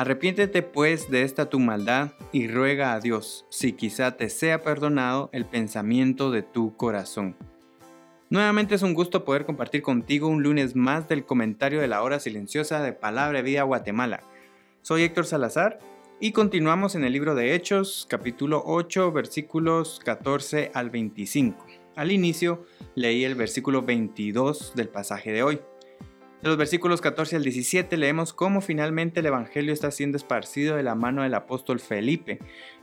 Arrepiéntete pues de esta tu maldad y ruega a Dios, si quizá te sea perdonado el pensamiento de tu corazón. Nuevamente es un gusto poder compartir contigo un lunes más del comentario de la hora silenciosa de Palabra Vida Guatemala. Soy Héctor Salazar y continuamos en el libro de Hechos, capítulo 8, versículos 14 al 25. Al inicio leí el versículo 22 del pasaje de hoy. De los versículos 14 al 17 leemos cómo finalmente el Evangelio está siendo esparcido de la mano del apóstol Felipe,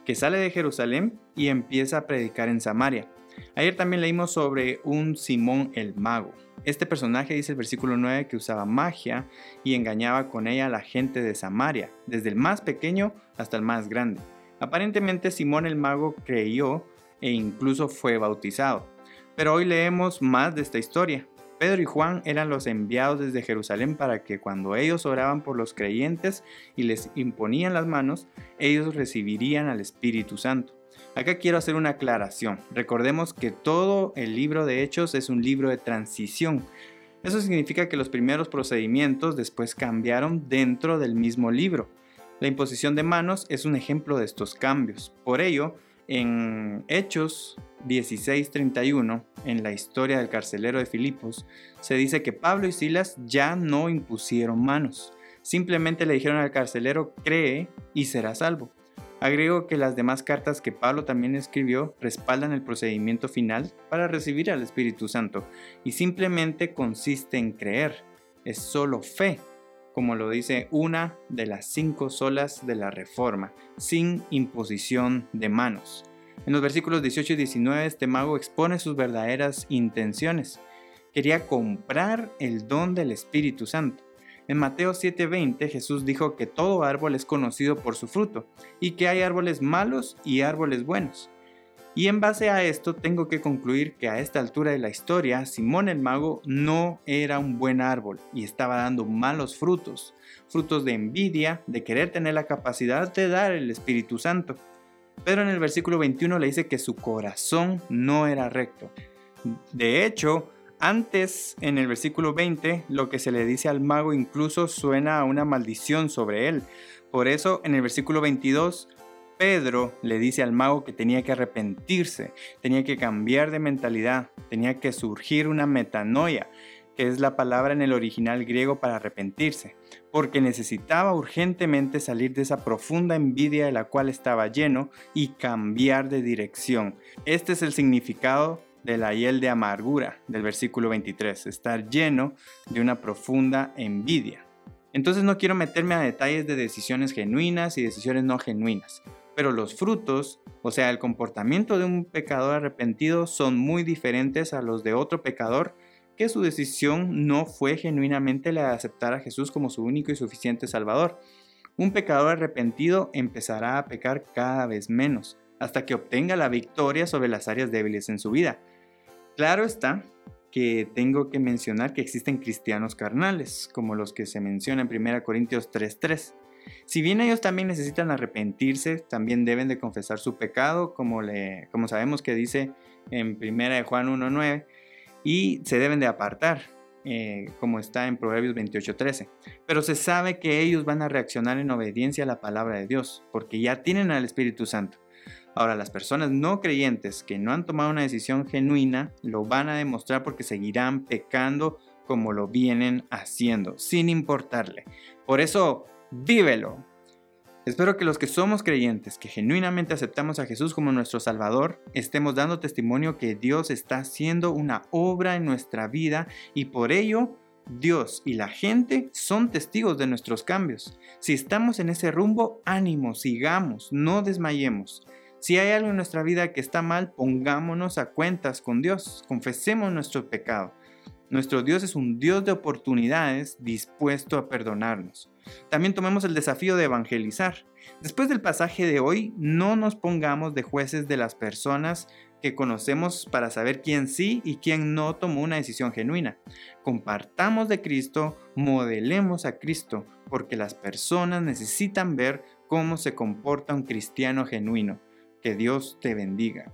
que sale de Jerusalén y empieza a predicar en Samaria. Ayer también leímos sobre un Simón el mago. Este personaje dice el versículo 9 que usaba magia y engañaba con ella a la gente de Samaria, desde el más pequeño hasta el más grande. Aparentemente Simón el mago creyó e incluso fue bautizado. Pero hoy leemos más de esta historia. Pedro y Juan eran los enviados desde Jerusalén para que cuando ellos oraban por los creyentes y les imponían las manos, ellos recibirían al Espíritu Santo. Acá quiero hacer una aclaración. Recordemos que todo el libro de Hechos es un libro de transición. Eso significa que los primeros procedimientos después cambiaron dentro del mismo libro. La imposición de manos es un ejemplo de estos cambios. Por ello, en Hechos 16:31, en la historia del carcelero de Filipos, se dice que Pablo y Silas ya no impusieron manos. Simplemente le dijeron al carcelero, cree y será salvo. Agrego que las demás cartas que Pablo también escribió respaldan el procedimiento final para recibir al Espíritu Santo y simplemente consiste en creer. Es solo fe, como lo dice una de las cinco solas de la Reforma, sin imposición de manos. En los versículos 18 y 19 este mago expone sus verdaderas intenciones. Quería comprar el don del Espíritu Santo. En Mateo 7:20 Jesús dijo que todo árbol es conocido por su fruto y que hay árboles malos y árboles buenos. Y en base a esto tengo que concluir que a esta altura de la historia Simón el mago no era un buen árbol y estaba dando malos frutos, frutos de envidia, de querer tener la capacidad de dar el Espíritu Santo. Pero en el versículo 21 le dice que su corazón no era recto. De hecho, antes, en el versículo 20, lo que se le dice al mago incluso suena a una maldición sobre él. Por eso, en el versículo 22, Pedro le dice al mago que tenía que arrepentirse, tenía que cambiar de mentalidad, tenía que surgir una metanoia, que es la palabra en el original griego para arrepentirse, porque necesitaba urgentemente salir de esa profunda envidia de la cual estaba lleno y cambiar de dirección. Este es el significado de la hiel de amargura del versículo 23, estar lleno de una profunda envidia. Entonces no quiero meterme a detalles de decisiones genuinas y decisiones no genuinas, pero los frutos, o sea, el comportamiento de un pecador arrepentido son muy diferentes a los de otro pecador que su decisión no fue genuinamente la de aceptar a Jesús como su único y suficiente Salvador. Un pecador arrepentido empezará a pecar cada vez menos, hasta que obtenga la victoria sobre las áreas débiles en su vida. Claro está que tengo que mencionar que existen cristianos carnales, como los que se menciona en 1 Corintios 3:3. Si bien ellos también necesitan arrepentirse, también deben de confesar su pecado, como, le, como sabemos que dice en 1 Juan 1:9, y se deben de apartar, eh, como está en Proverbios 28:13. Pero se sabe que ellos van a reaccionar en obediencia a la palabra de Dios, porque ya tienen al Espíritu Santo. Ahora, las personas no creyentes que no han tomado una decisión genuina lo van a demostrar porque seguirán pecando como lo vienen haciendo, sin importarle. Por eso, vívelo. Espero que los que somos creyentes, que genuinamente aceptamos a Jesús como nuestro Salvador, estemos dando testimonio que Dios está haciendo una obra en nuestra vida y por ello Dios y la gente son testigos de nuestros cambios. Si estamos en ese rumbo, ánimo, sigamos, no desmayemos. Si hay algo en nuestra vida que está mal, pongámonos a cuentas con Dios, confesemos nuestro pecado. Nuestro Dios es un Dios de oportunidades dispuesto a perdonarnos. También tomemos el desafío de evangelizar. Después del pasaje de hoy, no nos pongamos de jueces de las personas que conocemos para saber quién sí y quién no tomó una decisión genuina. Compartamos de Cristo, modelemos a Cristo, porque las personas necesitan ver cómo se comporta un cristiano genuino. Que Dios te bendiga.